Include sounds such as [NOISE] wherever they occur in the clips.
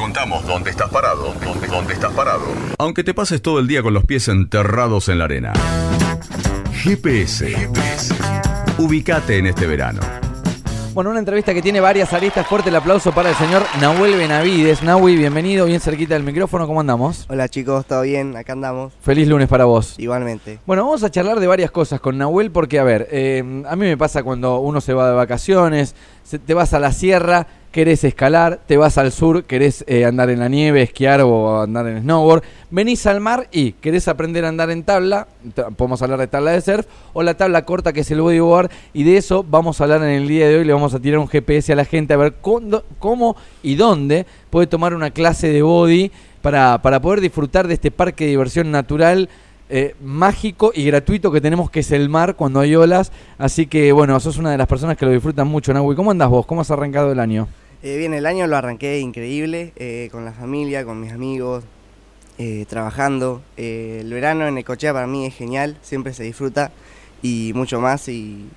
contamos dónde estás parado, dónde, dónde estás parado. Aunque te pases todo el día con los pies enterrados en la arena. GPS. GPS. Ubicate en este verano. Bueno, una entrevista que tiene varias aristas. Fuerte el aplauso para el señor Nahuel Benavides. Nahui, bienvenido, bien cerquita del micrófono. ¿Cómo andamos? Hola chicos, ¿todo bien? Acá andamos. Feliz lunes para vos. Igualmente. Bueno, vamos a charlar de varias cosas con Nahuel porque, a ver, eh, a mí me pasa cuando uno se va de vacaciones, se- te vas a la sierra, querés escalar, te vas al sur, querés eh, andar en la nieve, esquiar o andar en snowboard, venís al mar y querés aprender a andar en tabla, podemos hablar de tabla de surf, o la tabla corta que es el bodyboard, y de eso vamos a hablar en el día de hoy, le vamos a tirar un GPS a la gente a ver cómo y dónde puede tomar una clase de body para, para poder disfrutar de este parque de diversión natural eh, mágico y gratuito que tenemos, que es el mar cuando hay olas. Así que, bueno, sos una de las personas que lo disfrutan mucho, Nahui. ¿Cómo andás vos? ¿Cómo has arrancado el año? Eh, bien, el año lo arranqué increíble, eh, con la familia, con mis amigos, eh, trabajando. Eh, el verano en Ecochea para mí es genial, siempre se disfruta y mucho más. Y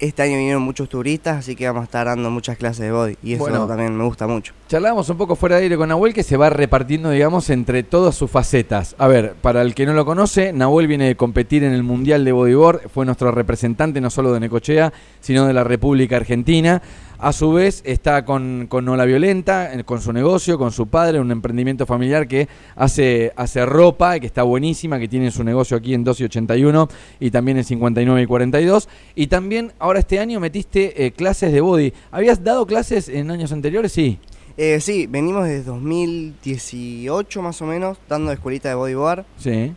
este año vinieron muchos turistas, así que vamos a estar dando muchas clases de body y eso Bueno. también me gusta mucho. Charlábamos un poco fuera de aire con Nahuel que se va repartiendo, digamos, entre todas sus facetas. A ver, para el que no lo conoce, Nahuel viene de competir en el Mundial de Bodyboard, fue nuestro representante no solo de Necochea, sino de la República Argentina. A su vez está con, con Ola Violenta, con su negocio, con su padre, un emprendimiento familiar que hace, hace ropa, que está buenísima, que tiene su negocio aquí en 2 y 81 y también en 59 y 42. Y también ahora este año metiste eh, clases de body. ¿Habías dado clases en años anteriores? Sí. Eh, sí, venimos desde 2018 más o menos, dando escuelita de bodyboard. Sí,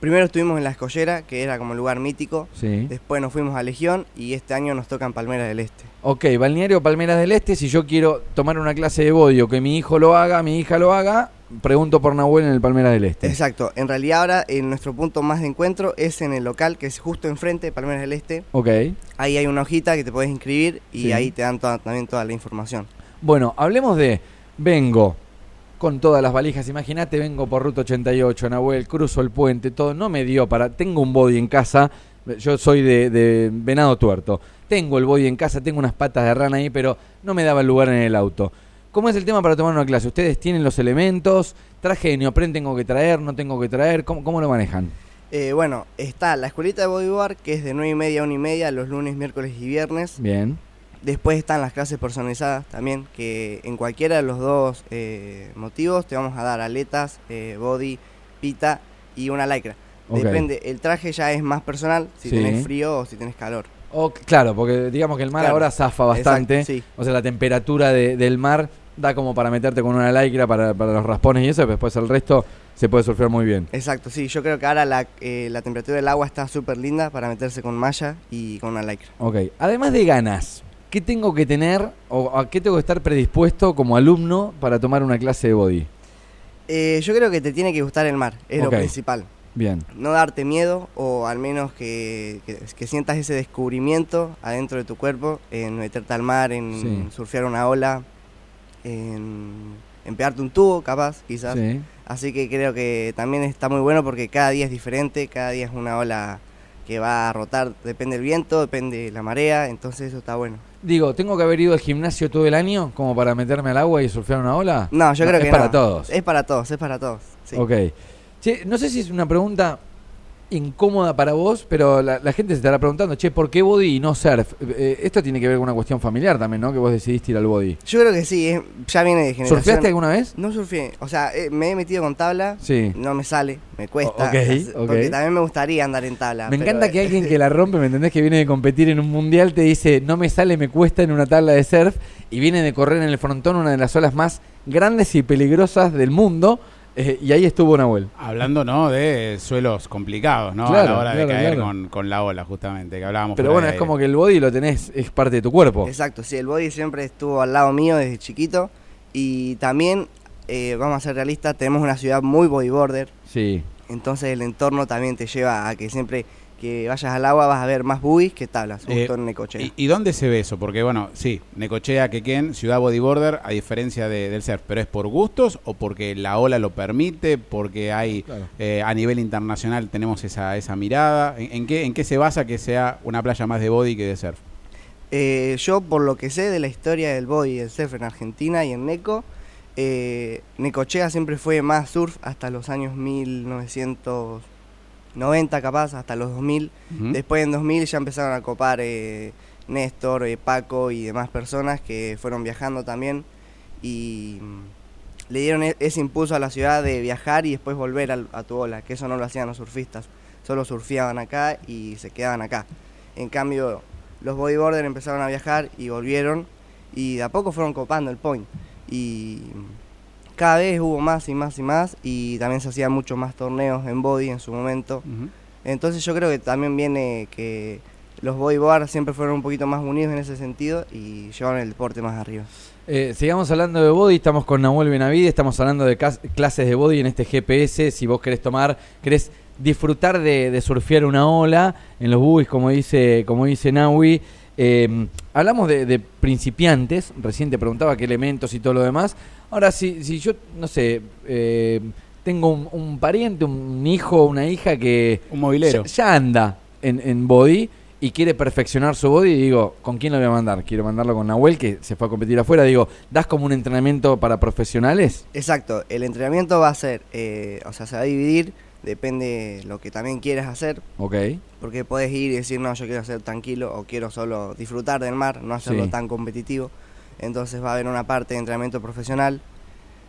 Primero estuvimos en La Escollera, que era como lugar mítico. sí. Después nos fuimos a Legión y este año nos toca en Palmeras del Este. Ok, Balneario Palmeras del Este, si yo quiero tomar una clase de body o que mi hijo lo haga, mi hija lo haga, pregunto por Nahuel en el Palmeras del Este. Exacto, en realidad ahora en nuestro punto más de encuentro es en el local que es justo enfrente de Palmeras del Este. Ok. Ahí hay una hojita que te puedes inscribir y Sí. ahí te dan toda- también toda la información. Bueno, hablemos de, vengo con todas las valijas, imagínate, vengo por Ruta 88, Nahuel, cruzo el puente, todo, no me dio para, tengo un body en casa, yo soy de, de venado tuerto, tengo el body en casa, tengo unas patas de rana ahí, pero no me daba el lugar en el auto. ¿Cómo es el tema para tomar una clase? ¿Ustedes tienen los elementos? ¿Traje de neopren tengo que traer? ¿No tengo que traer? ¿Cómo, cómo lo manejan? Eh, bueno, está la escuelita de bodyboard que es de 9 y media a 1 y media los lunes, miércoles y viernes. Bien. Después están las clases personalizadas también, que en cualquiera de los dos eh, motivos te vamos a dar aletas, eh, body, pita y una lycra. Depende, el traje ya es más personal, si Sí. tenés frío o si tenés calor. O, claro, porque digamos que el mar Claro. ahora zafa bastante. Exacto, sí. O sea, la temperatura de- del mar da como para meterte con una lycra para, para los raspones y eso, pero después el resto se puede surfear muy bien. Exacto, sí, yo creo que ahora la, eh, la temperatura del agua está súper linda para meterse con malla y con una lycra. Ok. Además de ganas, ¿qué tengo que tener o a qué tengo que estar predispuesto como alumno para tomar una clase de body? Eh, yo creo que te tiene que gustar el mar, es lo principal. Bien. No darte miedo o al menos que, que- que sientas ese descubrimiento adentro de tu cuerpo en meterte al mar, en Sí. surfear una ola, en, en pegarte un tubo capaz, quizás. Sí. Así que creo que también está muy bueno porque cada día es diferente, cada día es una ola que va a rotar, depende del viento, depende de la marea, entonces eso está bueno. Digo, ¿tengo que haber ido al gimnasio todo el año como para meterme al agua y surfear una ola? No, yo creo es que para no. todos. Es para todos, es para todos. sí. Ok. Che, no sé si es una pregunta incómoda para vos, pero la, la gente se estará preguntando, che, ¿por qué body y no surf? Eh, esto tiene que ver con una cuestión familiar también, ¿no? Que vos decidiste ir al body. Yo creo que sí, es- ya viene de generación. ¿Surfeaste alguna vez? No surfeé, o sea, eh, me he metido con tabla, Sí. no me sale, me cuesta. O- ok, hacer- ok. Porque también me gustaría andar en tabla. Me pero, encanta eh, que alguien que [LAUGHS] la rompe, ¿me entendés? Que viene de competir en un mundial, te dice, no me sale, me cuesta en una tabla de surf, y viene de correr en el frontón una de las olas más grandes y peligrosas del mundo, eh, y ahí estuvo Nahuel. Hablando, ¿no? De suelos complicados, ¿no? Claro, a la hora claro, de caer claro. con, con la ola, justamente, que hablábamos. Pero bueno, es aire. como que el body lo tenés, es parte de tu cuerpo. Exacto, sí, el body siempre estuvo al lado mío desde chiquito. Y también, eh, vamos a ser realistas, tenemos una ciudad muy bodyboarder. Sí. Entonces el entorno también te lleva a que siempre que vayas al agua vas a ver más buggies que tablas, Eh, justo en Necochea. ¿Y, y dónde se ve eso? Porque, bueno, sí, Necochea, Quequén, ciudad bodyboarder, a diferencia de- del surf, pero ¿es por gustos o porque la ola lo permite? Porque hay, Claro. eh, a nivel internacional tenemos esa, esa mirada. ¿En, en qué, ¿En qué se basa que sea una playa más de body que de surf? Eh, yo, por lo que sé de la historia del body y del surf en Argentina y en Neco, Eh, Necochea siempre fue más surf hasta los años 1990 capaz, hasta los 2000. Ujú. Después en 2000 ya empezaron a copar eh, Néstor, eh, Paco y demás personas que fueron viajando también y mm, le dieron e- ese impulso a la ciudad de viajar y después volver al- a tu ola, que eso no lo hacían los surfistas, solo surfeaban acá y se quedaban acá. En cambio, los bodyboarders empezaron a viajar y volvieron y de a poco fueron copando el point y mm, cada vez hubo más y más y más y también se hacían muchos más torneos en body en su momento. Entonces yo creo que también viene que los bodyboarders siempre fueron un poquito más unidos en ese sentido y llevaron el deporte más arriba. Eh, sigamos hablando de body, estamos con Nahuel Benavide, estamos hablando de clases de body en este GPS, si vos querés tomar, querés disfrutar de, de surfear una ola en los buis, como dice, como dice Nahui. Eh, hablamos de, de principiantes, recién te preguntaba qué elementos y todo lo demás. Ahora, si, si yo, no sé, eh, tengo un, un pariente, un hijo, una hija que Un movilero. ya, ya anda en, en body y quiere perfeccionar su body, y digo, ¿con quién lo voy a mandar? Quiero mandarlo con Nahuel, que se fue a competir afuera. Digo, ¿das como un entrenamiento para profesionales? Exacto, el entrenamiento va a ser, eh, o sea, se va a dividir, depende lo que también quieras hacer, Ok. porque puedes ir y decir, no, yo quiero hacer tranquilo o quiero solo disfrutar del mar, no hacerlo Sí. tan competitivo. Entonces va a haber una parte de entrenamiento profesional,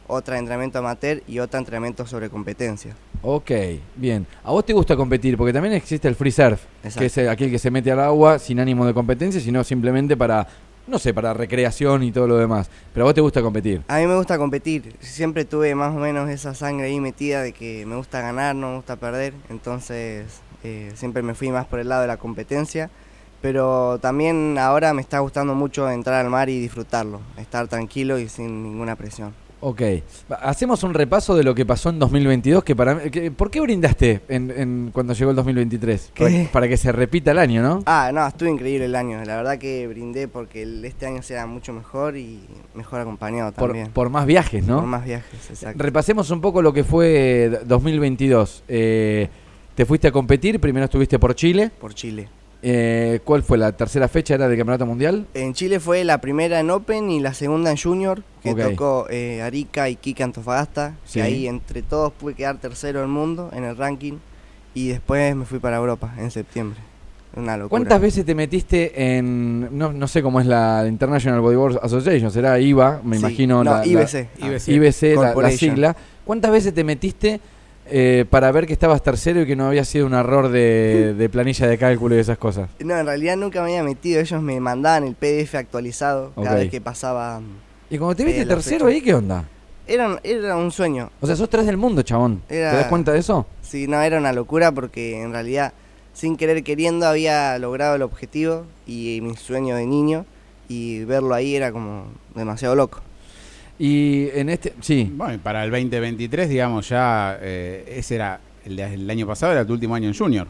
otra de entrenamiento amateur y otra entrenamiento sobre competencia. Ok, bien. ¿A vos te gusta competir? Porque también existe el free surf, Exacto. que es el- aquel que se mete al agua sin ánimo de competencia, sino simplemente para, no sé, para recreación y todo lo demás. Pero a vos te gusta competir. A mí me gusta competir, siempre tuve más o menos esa sangre ahí metida de que me gusta ganar, no me gusta perder, entonces eh, siempre me fui más por el lado de la competencia, pero también ahora me está gustando mucho entrar al mar y disfrutarlo, estar tranquilo y sin ninguna presión. Ok. Hacemos un repaso de lo que pasó en 2022, que para que- ¿Por qué brindaste en, en- cuando llegó el 2023? Para, ¿Qué? para que se repita el año, ¿no? Ah, no, estuvo increíble el año, la verdad que brindé porque este año sea mucho mejor y mejor acompañado por, también. por más viajes, ¿no? Por más viajes, exacto. Repasemos un poco lo que fue 2022. Eh, te fuiste a competir, primero estuviste por Chile. Por Chile. Eh, ¿Cuál fue la tercera fecha? ¿Era del Campeonato Mundial? En Chile fue la primera en Open y la segunda en Junior, que tocó eh, Arica y Kike Antofagasta, Sí. que ahí entre todos pude quedar tercero del mundo en el ranking y después me fui para Europa en septiembre. Una locura. ¿Cuántas veces te metiste en, no, no sé cómo es la International Bodyboard Association, será IVA, me Sí, imagino, no, la, la- IBC. IBC. IBC, la- la, sigla. ¿Cuántas veces te metiste eh, para ver que estabas tercero y que no había sido un error de, [LAUGHS] de planilla de cálculo y esas cosas? No, en realidad nunca me había metido, ellos me mandaban el PDF actualizado cada vez que pasaba. Y cuando te viste Eh, tercero ahí, ¿qué onda? Era, era un sueño, O sea, sos tres del mundo, chabón. Era- ¿Te das cuenta de eso? sí, no, era una locura porque en realidad sin querer queriendo había logrado el objetivo y mi sueño de niño y verlo ahí era como demasiado loco. Y en este, sí, Bueno, y para el 2023, digamos, ya eh, ese era el, de- el año pasado, era tu último año en Junior.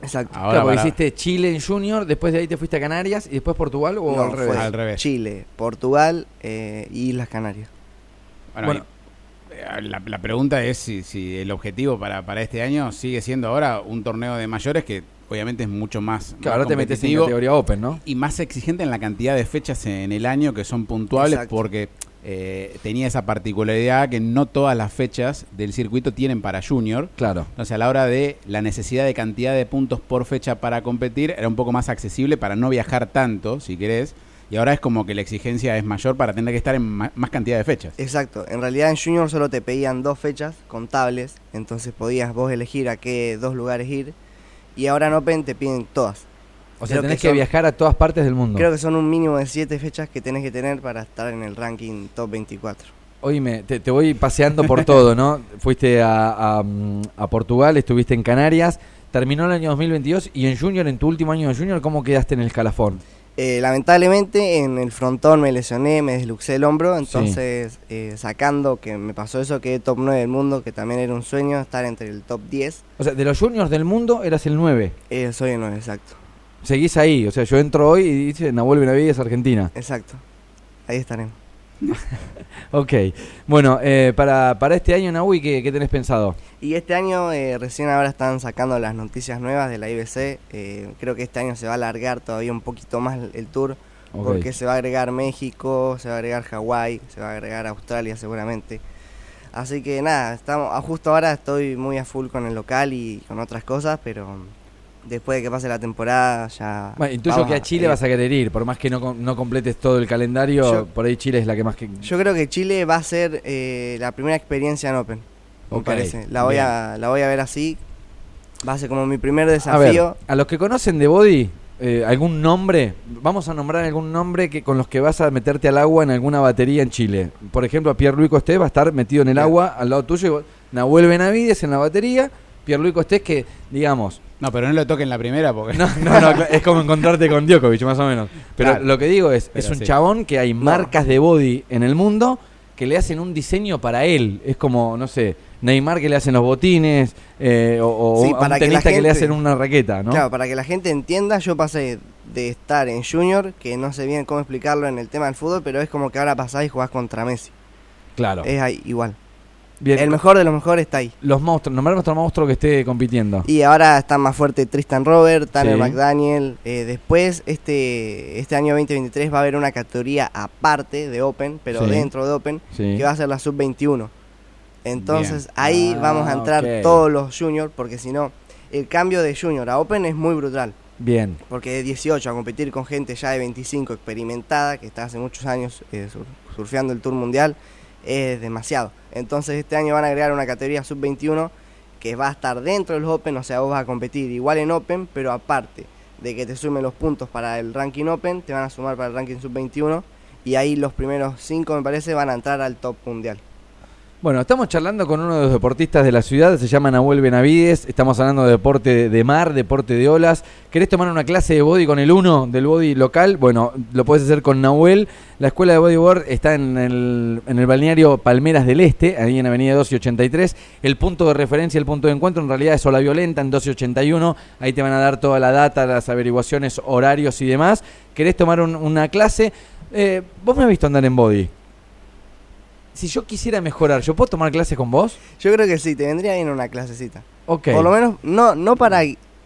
Exacto. Ahora claro, porque para- hiciste Chile en Junior, después de ahí te fuiste a Canarias y después Portugal o No, al revés. fue Al revés. Chile, Portugal eh, y Islas Canarias. Bueno, Bueno. y, eh, la, la pregunta es si, si el objetivo para, para este año sigue siendo ahora un torneo de mayores que obviamente es mucho más, Claro, más ahora te metes en categoría Open, ¿no? y más exigente en la cantidad de fechas en el año que son puntuables Exacto. porque eh, tenía esa particularidad que no todas las fechas del circuito tienen para Junior. Claro. Entonces, a la hora de la necesidad de cantidad de puntos por fecha para competir, era un poco más accesible para no viajar tanto, si querés. Y ahora es como que la exigencia es mayor para tener que estar en más cantidad de fechas. Exacto. En realidad en Junior solo te pedían dos fechas contables, entonces podías vos elegir a qué dos lugares ir. Y ahora en Open te piden todas. O sea, tenés que viajar a todas partes del mundo. Creo que son un mínimo de siete fechas que tenés que tener para estar en el ranking top 24. Oíme, te, te voy paseando por todo, ¿no? Fuiste a, a, a Portugal, estuviste en Canarias, terminó el año 2022 y en Junior, en tu último año de Junior, ¿cómo quedaste en el escalafón? Eh, lamentablemente en el frontón me lesioné, me desluxé el hombro, entonces eh, sacando que me pasó eso, quedé top 9 del mundo, que también era un sueño estar entre el top 10. O sea, de los Juniors del mundo eras el 9. Eh, soy el 9, exacto. Seguís ahí, o sea, yo entro hoy y dice Nahuel Benavides, Argentina. Exacto. Ahí estaremos. [LAUGHS] Ok, bueno, eh, para, para este año, Nahui, ¿qué, qué tenés pensado? Y este año eh, recién ahora están sacando las noticias nuevas de la IBC. eh, creo que este año se va a alargar todavía un poquito más el, tour porque se va a agregar México, se va a agregar Hawái, se va a agregar Australia seguramente. Así que nada, estamos, a justo ahora estoy muy a full con el local y con otras cosas, pero después de que pase la temporada ya... Bueno, intuyo que a Chile vas a querer ir, por más que no, no completes todo el calendario, Yo- por ahí Chile es la que más que... Yo creo que Chile va a ser eh, la primera experiencia en Open, me parece. La voy, a, la voy a ver así. Va a ser como mi primer desafío. A ver, a los que conocen de Body, eh, algún nombre, vamos a nombrar algún nombre que con los que vas a meterte al agua en alguna batería en Chile. Por ejemplo, Pierluis Costés va a estar metido en el agua al lado tuyo, y Nahuel Benavides en la batería, Pierluis Costés que, digamos, No, pero no lo toquen la primera porque. no, no, no, es como encontrarte con Djokovic, más o menos. Pero Claro. lo que digo es, es un sí. chabón que hay marcas de Body en el mundo que le hacen un diseño para él. Es como, no sé, Neymar que le hacen los botines, eh, o, o Sí, para un que tenista que, le hacen una raqueta, ¿no? Claro, para que la gente entienda, yo pasé de estar en Junior, que no sé bien cómo explicarlo en el tema del fútbol, pero es como que ahora pasás y jugás contra Messi. Claro. Es ahí, igual. Bien, El mejor de los mejores está ahí. los monstruos, nombrar nuestro monstruo que esté compitiendo. Y ahora está más fuerte Tristan Robert, Tanner Sí. McDaniel. Eh, después, este, este año 2023 va a haber una categoría aparte de Open, pero Sí. dentro de Open, Sí. que va a ser la sub-21. Entonces Bien. ahí Ah, vamos a entrar todos los juniors, porque si no, el cambio de junior a Open es muy brutal. Bien. Porque de 18 a competir con gente ya de 25 experimentada, que está hace muchos años eh, sur- surfeando el Tour Mundial, es demasiado. Entonces este año van a agregar una categoría sub-21 que va a estar dentro del Open, o sea, vos vas a competir igual en Open, pero aparte de que te sumen los puntos para el ranking Open, te van a sumar para el ranking sub-21 y ahí los primeros 5 me parece van a entrar al top mundial. Bueno, estamos charlando con uno de los deportistas de la ciudad, se llama Nahuel Benavides, estamos hablando de deporte de mar, deporte de olas. ¿Querés tomar una clase de body con el uno del body local? Bueno, lo puedes hacer con Nahuel. La escuela de bodyboard está en el, en el balneario Palmeras del Este, ahí en Avenida 2 y 83. El punto de referencia, el punto de encuentro en realidad es Ola Violenta en 2 y 81. Ahí te van a dar toda la data, las averiguaciones, horarios y demás. ¿Querés tomar un- una clase? Eh, vos me has visto andar en body. Si yo quisiera mejorar, ¿yo puedo tomar clases con vos? Yo creo que sí, te vendría bien una clasecita. Ok. Por lo menos, no, no para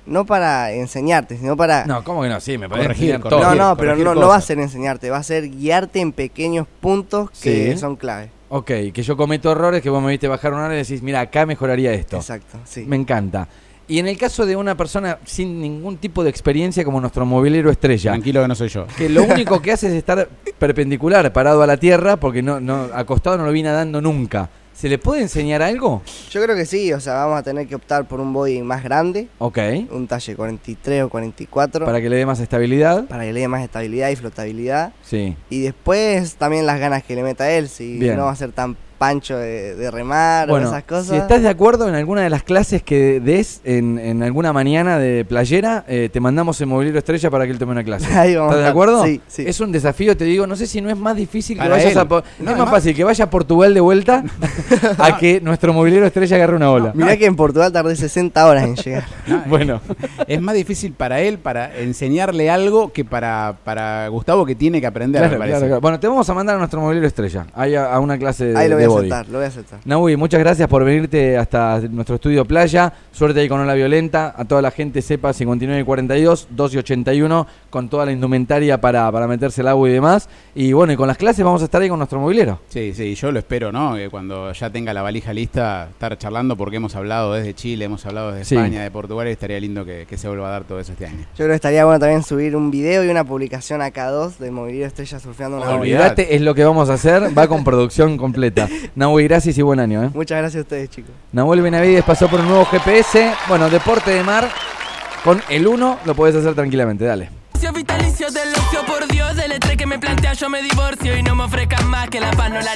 no para enseñarte, sino para... No, ¿cómo que no? Sí, me parece Corregir, corregir. todo. No, no, pero no, no va a ser enseñarte, va a ser guiarte en pequeños puntos que Sí. son clave. Ok, que yo cometo errores, que vos me viste bajar una hora y decís, mira, acá mejoraría esto. Exacto, sí. Me encanta. Y en el caso de una persona sin ningún tipo de experiencia como nuestro movilero estrella, Tranquilo que no soy yo. que lo único que hace es estar perpendicular, parado a la tierra, porque no, no, acostado no lo vi nadando nunca. ¿Se le puede enseñar algo? Yo creo que sí, o sea, vamos a tener que optar por un body más grande, Ok. un talle 43 o 44, Para que le dé más estabilidad. para que le dé más estabilidad y flotabilidad. Sí. Y después también las ganas que le meta él, si Bien. no va a ser tan pancho de, de remar o Bueno, esas cosas. si estás de acuerdo en alguna de las clases que des en, en alguna mañana de playera, eh, te mandamos el movilero estrella para que él tome una clase. [LAUGHS] Ahí vamos ¿Estás de acuerdo? Sí, sí. Es un desafío, te digo, no sé si no es más difícil que Para vayas él. a... po- No, es más además- fácil que vaya a Portugal de vuelta [LAUGHS] a que nuestro movilero estrella agarre una ola. Mirá que en Portugal tardé 60 horas en llegar. No, [LAUGHS] Bueno, Es más difícil para él para enseñarle algo que para, para Gustavo que tiene que aprender, claro, me parece. claro, claro. Bueno, te vamos a mandar a nuestro movilero estrella, ahí a, a una clase de, Ahí lo voy de a body. aceptar, lo voy a aceptar. Nahui, muchas gracias por venirte hasta nuestro estudio Playa. Suerte ahí con Ola Violenta. A toda la gente sepa 59 y 42, 2 y 81, con toda la indumentaria para, para meterse el agua y demás. Y bueno, y con las clases vamos a estar ahí con nuestro movilero. Sí, sí, yo lo espero, ¿no? Que cuando ya tenga la valija lista, estar charlando porque hemos hablado desde Chile, hemos hablado desde Sí. España, de Portugal, y estaría lindo que, que se vuelva a dar todo eso este año. Yo creo que estaría bueno también subir un video y una publicación a K2 del Movilero Estrella surfeando una. Olvídate, es lo que vamos a hacer. Va con producción completa. [LAUGHS] Nahui, gracias y buen año. ¿eh? Muchas gracias a ustedes, chicos. Nahuel Benavides pasó por un nuevo GPS. Bueno, deporte de mar. Con el 1 lo puedes hacer tranquilamente. Dale. Vitalicio del ocio, por Dios, del estrés que me plantea yo me divorcio y no me ofrezcan más que la paz no la